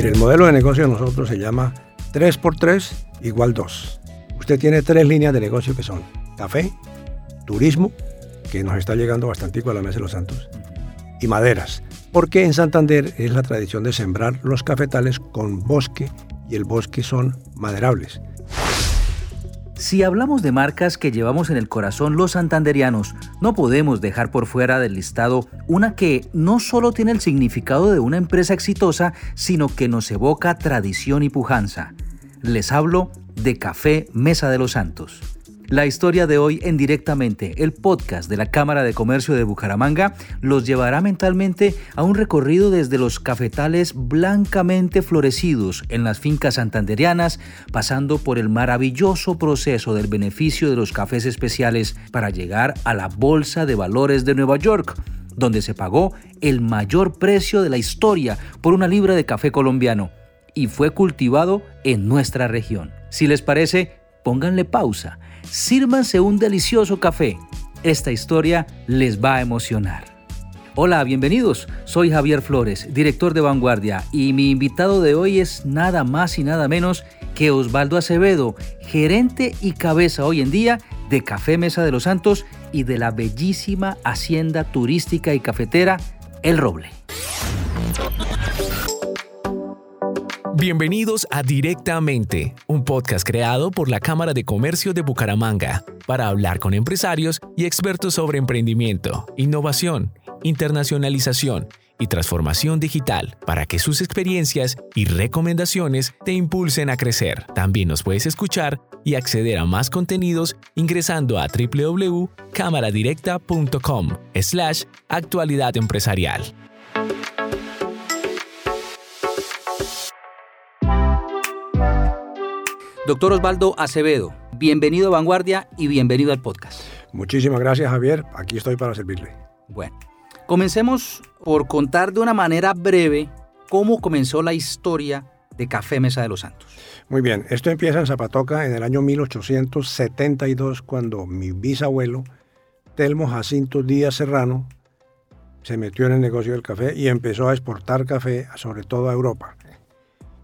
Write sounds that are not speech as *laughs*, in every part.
Mire, el modelo de negocio de nosotros se llama 3x3 igual 2. Usted tiene tres líneas de negocio que son café, turismo, que nos está llegando bastante a la Mesa de los Santos, y maderas, porque en Santander es la tradición de sembrar los cafetales con bosque y el bosque son maderables. Si hablamos de marcas que llevamos en el corazón los santanderianos, no podemos dejar por fuera del listado una que no solo tiene el significado de una empresa exitosa, sino que nos evoca tradición y pujanza. Les hablo de Café Mesa de los Santos. La historia de hoy en directamente, el podcast de la Cámara de Comercio de Bucaramanga, los llevará mentalmente a un recorrido desde los cafetales blancamente florecidos en las fincas santanderianas, pasando por el maravilloso proceso del beneficio de los cafés especiales para llegar a la Bolsa de Valores de Nueva York, donde se pagó el mayor precio de la historia por una libra de café colombiano y fue cultivado en nuestra región. Si les parece, pónganle pausa sírvanse un delicioso café. Esta historia les va a emocionar. Hola, bienvenidos. Soy Javier Flores, director de Vanguardia, y mi invitado de hoy es nada más y nada menos que Osvaldo Acevedo, gerente y cabeza hoy en día de Café Mesa de los Santos y de la bellísima hacienda turística y cafetera El Roble. Bienvenidos a Directamente, un podcast creado por la Cámara de Comercio de Bucaramanga para hablar con empresarios y expertos sobre emprendimiento, innovación, internacionalización y transformación digital para que sus experiencias y recomendaciones te impulsen a crecer. También nos puedes escuchar y acceder a más contenidos ingresando a www.cámaradirecta.com slash actualidad empresarial. Doctor Osvaldo Acevedo, bienvenido a Vanguardia y bienvenido al podcast. Muchísimas gracias Javier, aquí estoy para servirle. Bueno, comencemos por contar de una manera breve cómo comenzó la historia de Café Mesa de los Santos. Muy bien, esto empieza en Zapatoca en el año 1872 cuando mi bisabuelo, Telmo Jacinto Díaz Serrano, se metió en el negocio del café y empezó a exportar café sobre todo a Europa.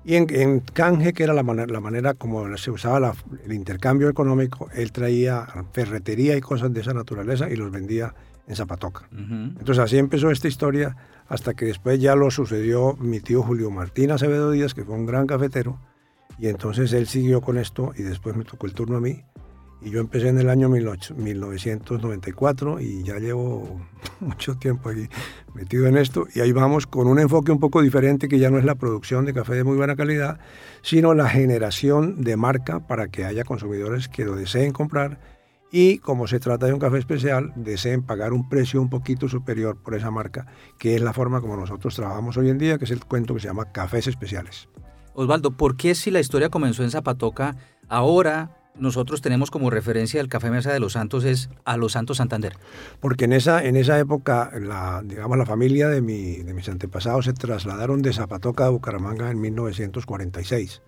Y en, canje, que era la manera, la manera como se usaba el intercambio económico, él traía ferretería y cosas de esa naturaleza y los vendía en Zapatoca. Entonces así empezó esta historia hasta que después ya lo sucedió mi tío Julio Martín Acevedo Díaz, que fue un gran cafetero, y entonces él siguió con esto y después me tocó el turno a mí. Y yo empecé en el año 1994 y ya llevo *laughs* mucho tiempo aquí metido en esto. Y ahí vamos con un enfoque un poco diferente que ya no es la producción de café de muy buena calidad, sino la generación de marca para que haya consumidores que lo deseen comprar y como se trata de un café especial, deseen pagar un precio un poquito superior por esa marca, que es la forma como nosotros trabajamos hoy en día, que es el cuento que se llama Cafés Especiales. Osvaldo, ¿por qué si la historia comenzó en Zapatoca, ahora nosotros tenemos como referencia el Café Mesa de los Santos es a los Santos Santander. Porque en esa, en esa época, la, digamos, la familia de, mi, de mis antepasados se trasladaron de Zapatoca a Bucaramanga en 1946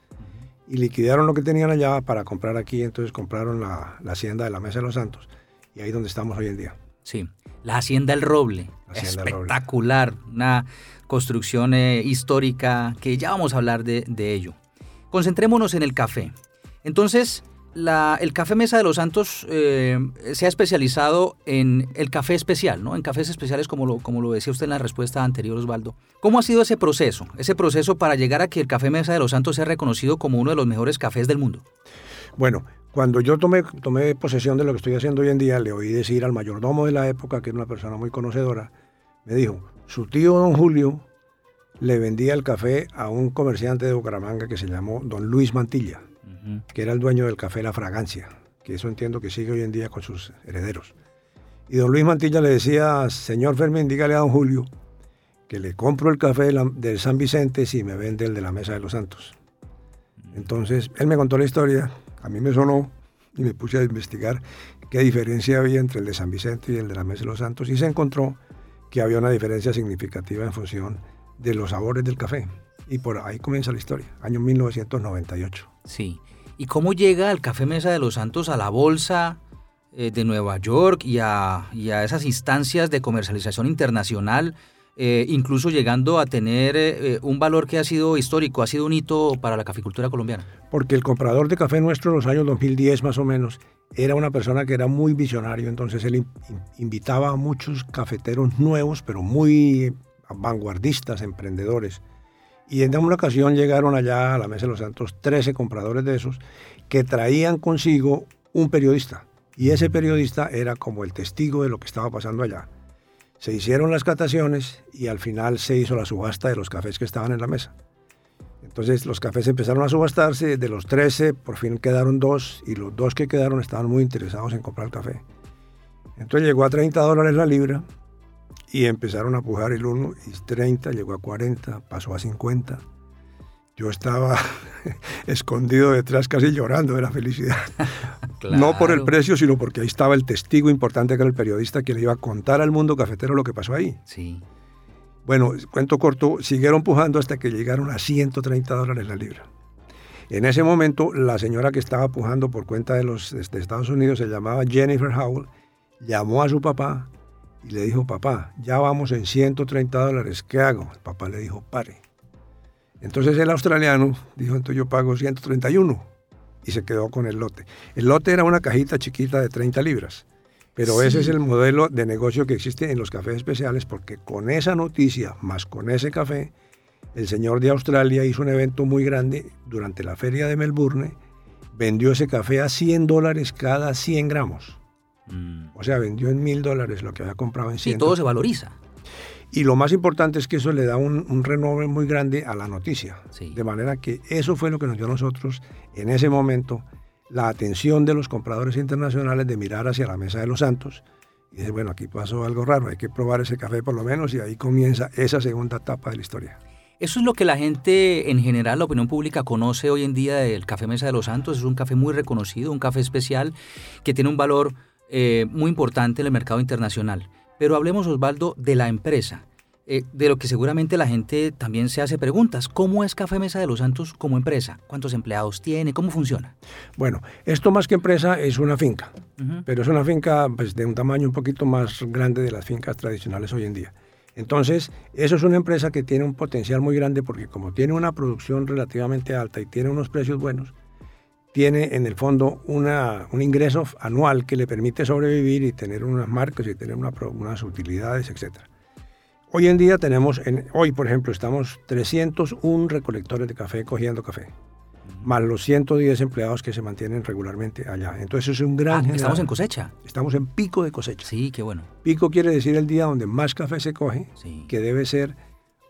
y liquidaron lo que tenían allá para comprar aquí, entonces compraron la, hacienda de la Mesa de los Santos y ahí es donde estamos hoy en día. Sí, la Hacienda El Roble, espectacular, una construcción eh, histórica que ya vamos a hablar de, de ello. Concentrémonos en el café. Entonces, el Café Mesa de los Santos eh, se ha especializado en el café especial, ¿no? En cafés especiales, como lo, como lo decía usted en la respuesta anterior, Osvaldo. ¿Cómo ha sido ese proceso? Ese proceso para llegar a que el Café Mesa de los Santos sea reconocido como uno de los mejores cafés del mundo. Bueno, cuando yo tomé, tomé posesión de lo que estoy haciendo hoy en día, le oí decir al mayordomo de la época, que era una persona muy conocedora, me dijo, su tío don Julio le vendía el café a un comerciante de Bucaramanga que se llamó don Luis Mantilla que era el dueño del café La Fragancia, que eso entiendo que sigue hoy en día con sus herederos. Y don Luis Mantilla le decía, señor Fermín, dígale a don Julio que le compro el café del San Vicente si me vende el de la Mesa de los Santos. Entonces, él me contó la historia, a mí me sonó y me puse a investigar qué diferencia había entre el de San Vicente y el de la Mesa de los Santos y se encontró que había una diferencia significativa en función de los sabores del café. Y por ahí comienza la historia, año 1998. Sí. ¿Y cómo llega el Café Mesa de los Santos a la bolsa eh, de Nueva York y a, esas instancias de comercialización internacional? eh, incluso llegando a tener eh, un valor que ha sido histórico, ha sido un hito para la caficultura colombiana. Porque el comprador de café nuestro en los años 2010 más o menos era una persona que era muy visionario, entonces él invitaba a muchos cafeteros nuevos, pero muy vanguardistas, emprendedores. Y en una ocasión llegaron allá a la Mesa de los Santos 13 compradores de esos que traían consigo un periodista. Y ese periodista era como el testigo de lo que estaba pasando allá. Se hicieron las cataciones y al final se hizo la subasta de los cafés que estaban en la mesa. Entonces los cafés empezaron a subastarse, de los 13 por fin quedaron dos y los dos que quedaron estaban muy interesados en comprar el café. Entonces llegó a 30 dólares la libra y empezaron a pujar el uno y 30, llegó a 40, pasó a 50 yo estaba *laughs* escondido detrás casi llorando de la felicidad. *laughs* No por el precio, sino porque ahí estaba el testigo importante que era el periodista que le iba a contar al mundo cafetero lo que pasó ahí. Sí. Bueno, cuento corto, siguieron pujando hasta que llegaron a 130 dólares la libra. En ese momento, la señora que estaba pujando por cuenta de los de Estados Unidos, se llamaba Jennifer Howell, llamó a su papá y le dijo, papá, ya vamos en 130 dólares, ¿qué hago? El papá le dijo, pare entonces el australiano dijo, entonces yo pago 131 y se quedó con el lote. El lote era una cajita chiquita de 30 libras, pero ese es el modelo de negocio que existe en los cafés especiales porque con esa noticia, más con ese café, el señor de Australia hizo un evento muy grande durante la feria de Melbourne, vendió ese café a 100 dólares cada 100 gramos. Mm. O sea, vendió en mil dólares lo que había comprado en 100. Sí, todo se valoriza. Y lo más importante es que eso le da un, un muy grande a la noticia. De manera que eso fue lo que nos dio a nosotros en ese momento la atención de los compradores internacionales de mirar hacia la mesa de los santos y decir, bueno, aquí pasó algo raro, hay que probar ese café por lo menos y ahí comienza esa segunda etapa de la historia. Eso es lo que la gente en general, la opinión pública conoce hoy en día del café Mesa de los Santos. Es un café muy reconocido, un café especial que tiene un valor eh, muy importante en el mercado internacional. Pero hablemos, Osvaldo, de la empresa, eh, de lo que seguramente la gente también se hace preguntas. ¿Cómo es Café Mesa de los Santos como empresa? ¿Cuántos empleados tiene? ¿Cómo funciona? Bueno, esto más que empresa es una finca, pero es una finca pues, de un tamaño un poquito más grande de las fincas tradicionales hoy en día. Entonces, eso es una empresa que tiene un potencial muy grande porque como tiene una producción relativamente alta y tiene unos precios buenos, tiene en el fondo una, un ingreso anual que le permite sobrevivir y tener unas marcas y tener unas utilidades, etc. Hoy en día tenemos, en, hoy por ejemplo, estamos 301 recolectores de café cogiendo café, más los 110 empleados que se mantienen regularmente allá. Entonces es un gran... Ah, estamos en cosecha. Estamos en pico de cosecha. Sí, qué bueno. Pico quiere decir el día donde más café se coge, que debe ser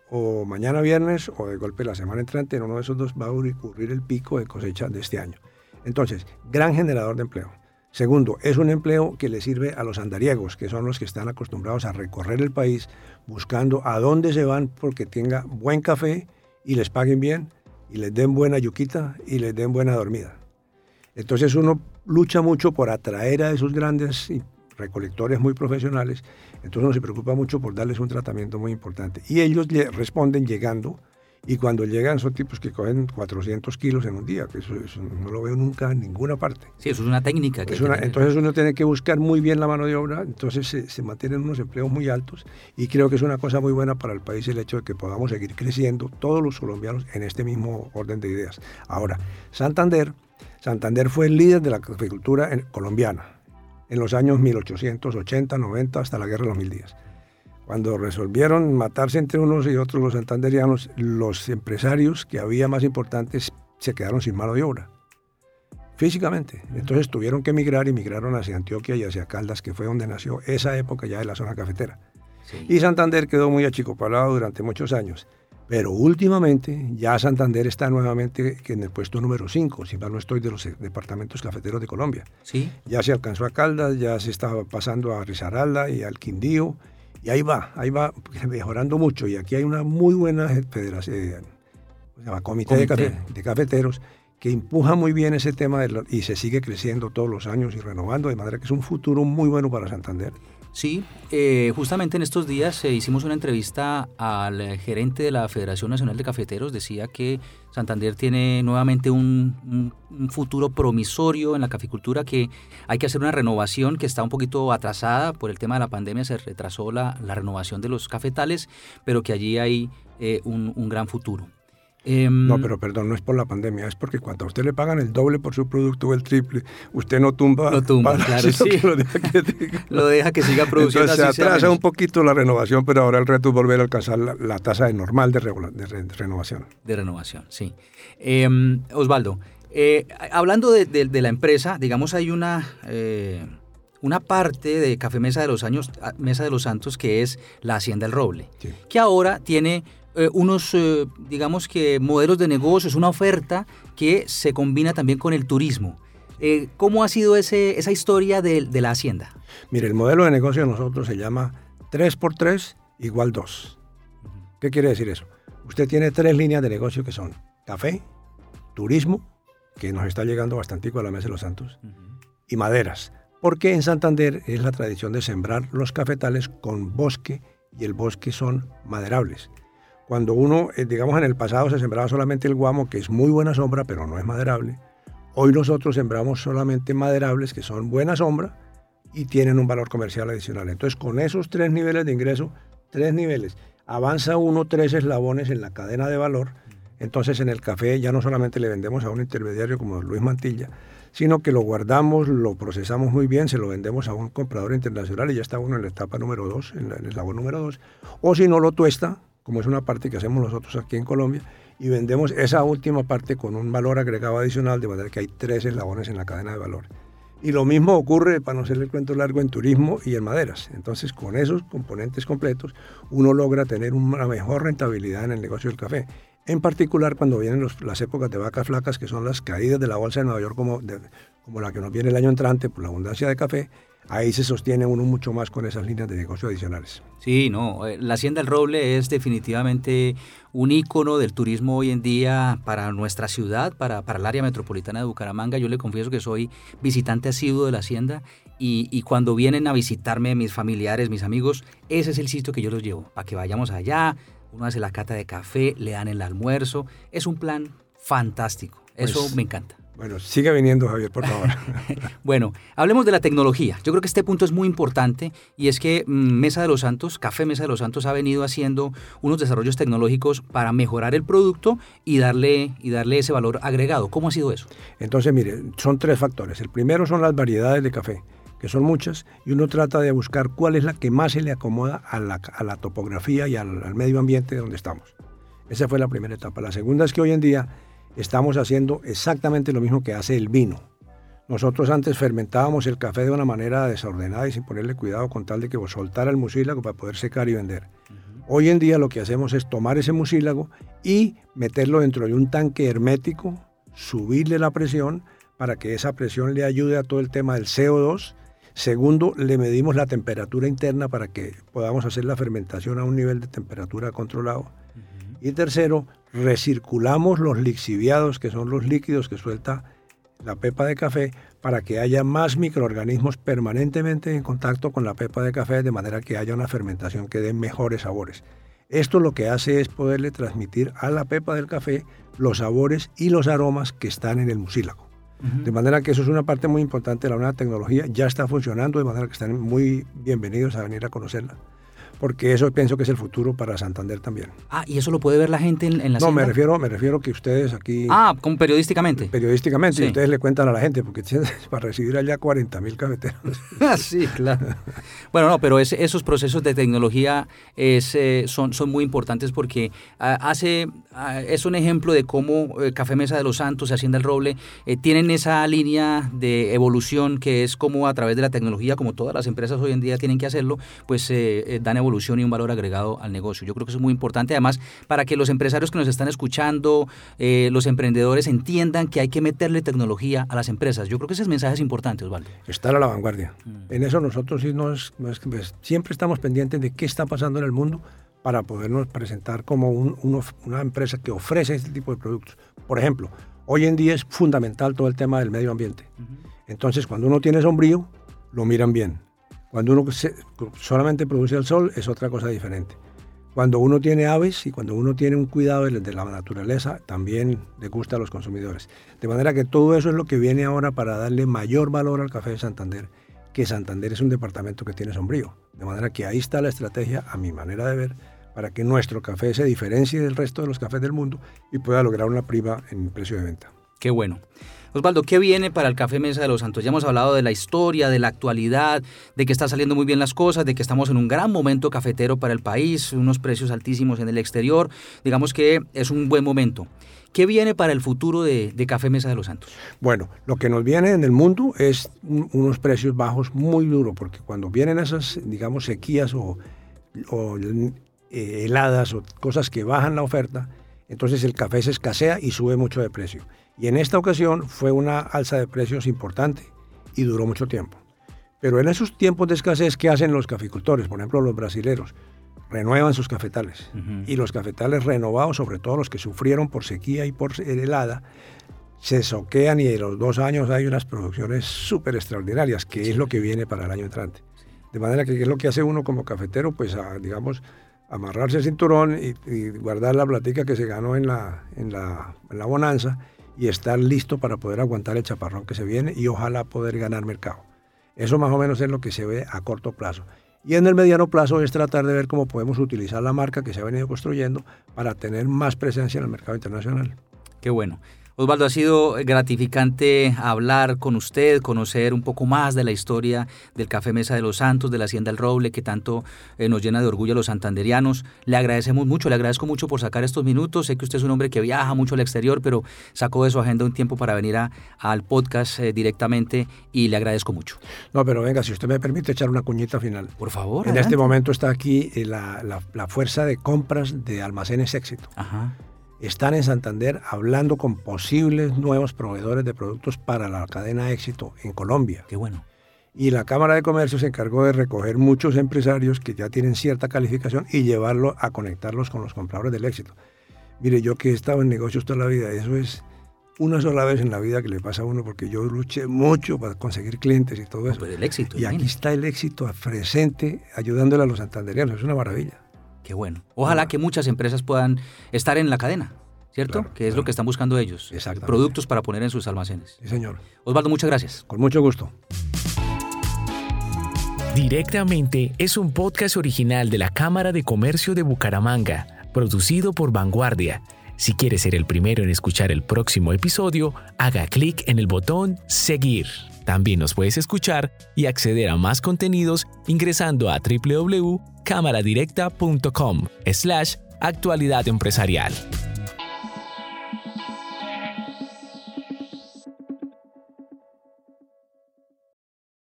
o mañana viernes o de golpe la semana entrante, en uno de esos dos va a ocurrir el pico de cosecha de este año. Entonces, gran generador de empleo. Segundo, es un empleo que le sirve a los andariegos, que son los que están acostumbrados a recorrer el país buscando a dónde se van porque tenga buen café y les paguen bien y les den buena yuquita y les den buena dormida. Entonces uno lucha mucho por atraer a esos grandes recolectores muy profesionales, entonces uno se preocupa mucho por darles un tratamiento muy importante. Y ellos le responden llegando y cuando llegan son tipos que cogen 400 kilos en un día, que eso, no lo veo nunca en ninguna parte. Sí, eso es una técnica. Que entonces uno tiene que buscar muy bien la mano de obra, entonces se, mantienen unos empleos muy altos y creo que es una cosa muy buena para el país el hecho de que podamos seguir creciendo todos los colombianos en este mismo orden de ideas. Ahora, Santander, Santander fue el líder de la agricultura colombiana en los años 1880, 90 hasta la guerra de los mil días. Cuando resolvieron matarse entre unos y otros los santanderianos, los empresarios que había más importantes se quedaron sin mano de obra, físicamente. Entonces tuvieron que emigrar y migraron hacia Antioquia y hacia Caldas, que fue donde nació esa época ya de la zona cafetera. Y Santander quedó muy achicopalado durante muchos años. Pero últimamente ya Santander está nuevamente en el puesto número 5, si mal no estoy, de los departamentos cafeteros de Colombia. ¿Sí? Ya se alcanzó a Caldas, ya se estaba pasando a Risaralda y al Quindío, y ahí va, ahí va mejorando mucho. Y aquí hay una muy buena federación, se llama Comité, De, Cafeteros, que empuja muy bien ese tema y se sigue creciendo todos los años y renovando, de manera que es un futuro muy bueno para Santander. Sí, eh, justamente en estos días eh, hicimos una entrevista al gerente de la Federación Nacional de Cafeteros. Decía que Santander tiene nuevamente un, futuro promisorio en la caficultura, que hay que hacer una renovación que está un poquito atrasada por el tema de la pandemia, se retrasó la, renovación de los cafetales, pero que allí hay eh, un gran futuro. Em, no, pero perdón, no es por la pandemia, es porque cuando a usted le pagan el doble por su producto o el triple, usted no tumba. No tumba, claro, sí. Lo deja, que, *laughs* lo deja que siga produciendo. Entonces se atrasa un poquito la renovación, pero ahora el reto es volver a alcanzar la, tasa normal de, renovación. De renovación, sí. Em, Osvaldo, eh, hablando de, la empresa, digamos, hay una. Eh, una parte de Café Mesa de los Años, Mesa de los Santos, que es la Hacienda del Roble, que ahora tiene eh, unos, eh, digamos que, modelos de negocios, una oferta que se combina también con el turismo. Eh, ¿Cómo ha sido ese, esa historia de, de, la hacienda? Mire, el modelo de negocio de nosotros se llama 3x3 igual 2. ¿Qué quiere decir eso? Usted tiene tres líneas de negocio que son café, turismo, que nos está llegando bastante a la Mesa de los Santos, y maderas. Porque en Santander es la tradición de sembrar los cafetales con bosque y el bosque son maderables. Cuando uno, eh, digamos en el pasado se sembraba solamente el guamo, que es muy buena sombra, pero no es maderable. Hoy nosotros sembramos solamente maderables, que son buena sombra y tienen un valor comercial adicional. Entonces, con esos tres niveles de ingreso, tres niveles, avanza uno tres eslabones en la cadena de valor. Entonces, en el café ya no solamente le vendemos a un intermediario como Luis Mantilla, sino que lo guardamos, lo procesamos muy bien, se lo vendemos a un comprador internacional y ya está uno en la etapa número dos, en el eslabón número dos. O si no lo tuesta, como es una parte que hacemos nosotros aquí en Colombia, y vendemos esa última parte con un valor agregado adicional, de manera que hay tres eslabones en la cadena de valor. Y lo mismo ocurre, para no hacerle el cuento largo, en turismo y en maderas. Entonces, con esos componentes completos, uno logra tener una mejor rentabilidad en el negocio del café. En particular, cuando vienen las épocas de vacas flacas, que son las caídas de la bolsa de Nueva York, como, como la que nos viene el año entrante por la abundancia de café, ahí se sostiene uno mucho más con esas líneas de negocio adicionales. Sí, no, eh, la Hacienda del Roble es definitivamente un ícono del turismo hoy en día para nuestra ciudad, para, para el área metropolitana de Bucaramanga. Yo le confieso que soy visitante asiduo de la Hacienda y, y, cuando vienen a visitarme mis familiares, mis amigos, ese es el sitio que yo los llevo, para que vayamos allá, uno hace la cata de café, le dan el almuerzo, es un plan fantástico, eso pues me encanta. Bueno, sigue viniendo Javier, por favor. *laughs* bueno, hablemos de la tecnología. Yo creo que este punto es muy importante y es que mm, Mesa de los Santos, Café Mesa de los Santos ha venido haciendo unos desarrollos tecnológicos para mejorar el producto y darle, y darle ese valor agregado. ¿Cómo ha sido eso? Entonces, mire, son tres factores. El primero son las variedades de café que son muchas, y uno trata de buscar cuál es la que más se le acomoda a la, topografía y al, al medio ambiente donde estamos. Esa fue la primera etapa. La segunda es que hoy en día estamos haciendo exactamente lo mismo que hace el vino. Nosotros antes fermentábamos el café de una manera desordenada y sin ponerle cuidado con tal de que soltara el mucílago para poder secar y vender. Hoy en día lo que hacemos es tomar ese mucílago y meterlo dentro de un tanque hermético, subirle la presión para que esa presión le ayude a todo el tema del CO2. Segundo, le medimos la temperatura interna para que podamos hacer la fermentación a un nivel de temperatura controlado. Y tercero, recirculamos los lixiviados, que son los líquidos que suelta la pepa de café, para que haya más microorganismos permanentemente en contacto con la pepa de café, de manera que haya una fermentación que dé mejores sabores. Esto lo que hace es poderle transmitir a la pepa del café los sabores y los aromas que están en el mucílago. De manera que eso es una parte muy importante de la nueva tecnología, ya está funcionando, de manera que están muy bienvenidos a venir a conocerla porque eso pienso que es el futuro para Santander también. Ah, ¿y eso lo puede ver la gente en, en la No, me refiero, me refiero que ustedes aquí... Ah, como periodísticamente. Periodísticamente, ustedes le cuentan a la gente, porque *laughs* para recibir allá 40 mil cafeteros. *laughs* ah, sí, claro. bueno, no, pero esos procesos de tecnología es, eh, son, son muy importantes porque ah, hace, ah, es un ejemplo de cómo eh, Café Mesa de los Santos y Hacienda el Roble eh, tienen esa línea de evolución que es como a través de la tecnología, como todas las empresas hoy en día tienen que hacerlo, pues dan evolución y un valor agregado al negocio. Yo creo que eso es muy importante, además, para que los empresarios que nos están escuchando, eh, los emprendedores entiendan que hay que meterle tecnología a las empresas. Yo creo que ese mensaje es importante, Osvaldo. Estar a la vanguardia. Mm. En eso nosotros sí nos, pues, siempre estamos pendientes de qué está pasando en el mundo para podernos presentar como una empresa que ofrece este tipo de productos. Por ejemplo, hoy en día es fundamental todo el tema del medio ambiente. Entonces, cuando uno tiene sombrío, lo miran bien Cuando uno solamente produce al sol es otra cosa diferente. Cuando uno tiene aves y cuando uno tiene un cuidado de la naturaleza, también le gusta a los consumidores. De manera que todo eso es lo que viene ahora para darle mayor valor al café de Santander, que Santander es un departamento que tiene sombrío. De manera que ahí está la estrategia, a mi manera de ver, para que nuestro café se diferencie del resto de los cafés del mundo y pueda lograr una prima en precio de venta. Qué bueno. Osvaldo, ¿qué viene para el Café Mesa de los Santos? Ya hemos hablado de la historia, de la actualidad, de que están saliendo muy bien las cosas, de que estamos en un gran momento cafetero para el país, unos precios altísimos en el exterior. Digamos que es un buen momento. ¿Qué viene para el futuro de, Café Mesa de los Santos? Bueno, lo que nos viene en el mundo es unos precios bajos muy duros, porque cuando vienen esas, digamos, sequías o, eh, heladas o cosas que bajan la oferta, entonces el café se escasea y sube mucho de precio. Y en esta ocasión fue una alza de precios importante y duró mucho tiempo. Pero en esos tiempos de escasez, ¿qué hacen los caficultores? Por ejemplo, los brasileros renuevan sus cafetales. Y los cafetales renovados, sobre todo los que sufrieron por sequía y por helada, se soquean y en los dos años hay unas producciones súper extraordinarias, que es lo que viene para el año entrante. De manera que, ¿qué es lo que hace uno como cafetero? Pues, digamos, amarrarse el cinturón y, guardar la platica que se ganó en la, en la, en la bonanza y estar listo para poder aguantar el chaparrón que se viene y ojalá poder ganar mercado. Eso más o menos es lo que se ve a corto plazo. Y en el mediano plazo es tratar de ver cómo podemos utilizar la marca que se ha venido construyendo para tener más presencia en el mercado internacional. Qué bueno. Osvaldo, ha sido gratificante hablar con usted, conocer un poco más de la historia del Café Mesa de los Santos, de la Hacienda El Roble, que tanto eh, nos llena de orgullo a los santanderianos. Le agradecemos mucho, le agradezco mucho por sacar estos minutos. Sé que usted es un hombre que viaja mucho al exterior, pero sacó de su agenda un tiempo para venir al podcast eh, directamente y le agradezco mucho. No, pero venga, si usted me permite echar una cuñita final. Por favor. En este momento está aquí eh, la, la fuerza de compras de Almacenes Éxito. Ajá están en Santander hablando con posibles nuevos proveedores de productos para la cadena éxito en Colombia. Qué bueno. Y la Cámara de Comercio se encargó de recoger muchos empresarios que ya tienen cierta calificación y llevarlo a conectarlos con los compradores del éxito. Mire, yo que he estado en negocios toda la vida, eso es una sola vez en la vida que le pasa a uno, porque yo luché mucho para conseguir clientes y todo eso. el éxito. Y aquí está el éxito presente ayudándole a los santanderianos, es una maravilla. Qué bueno. Ojalá que muchas empresas puedan estar en la cadena, ¿cierto? que es lo que están buscando ellos. Productos para poner en sus almacenes. Sí, señor. Osvaldo, muchas gracias. Con mucho gusto. Directamente es un podcast original de la Cámara de Comercio de Bucaramanga, producido por Vanguardia. Si quiere ser el primero en escuchar el próximo episodio, haga clic en el botón Seguir. También nos puedes escuchar y acceder a más contenidos ingresando a www.cámaradirecta.com slash actualidad empresarial.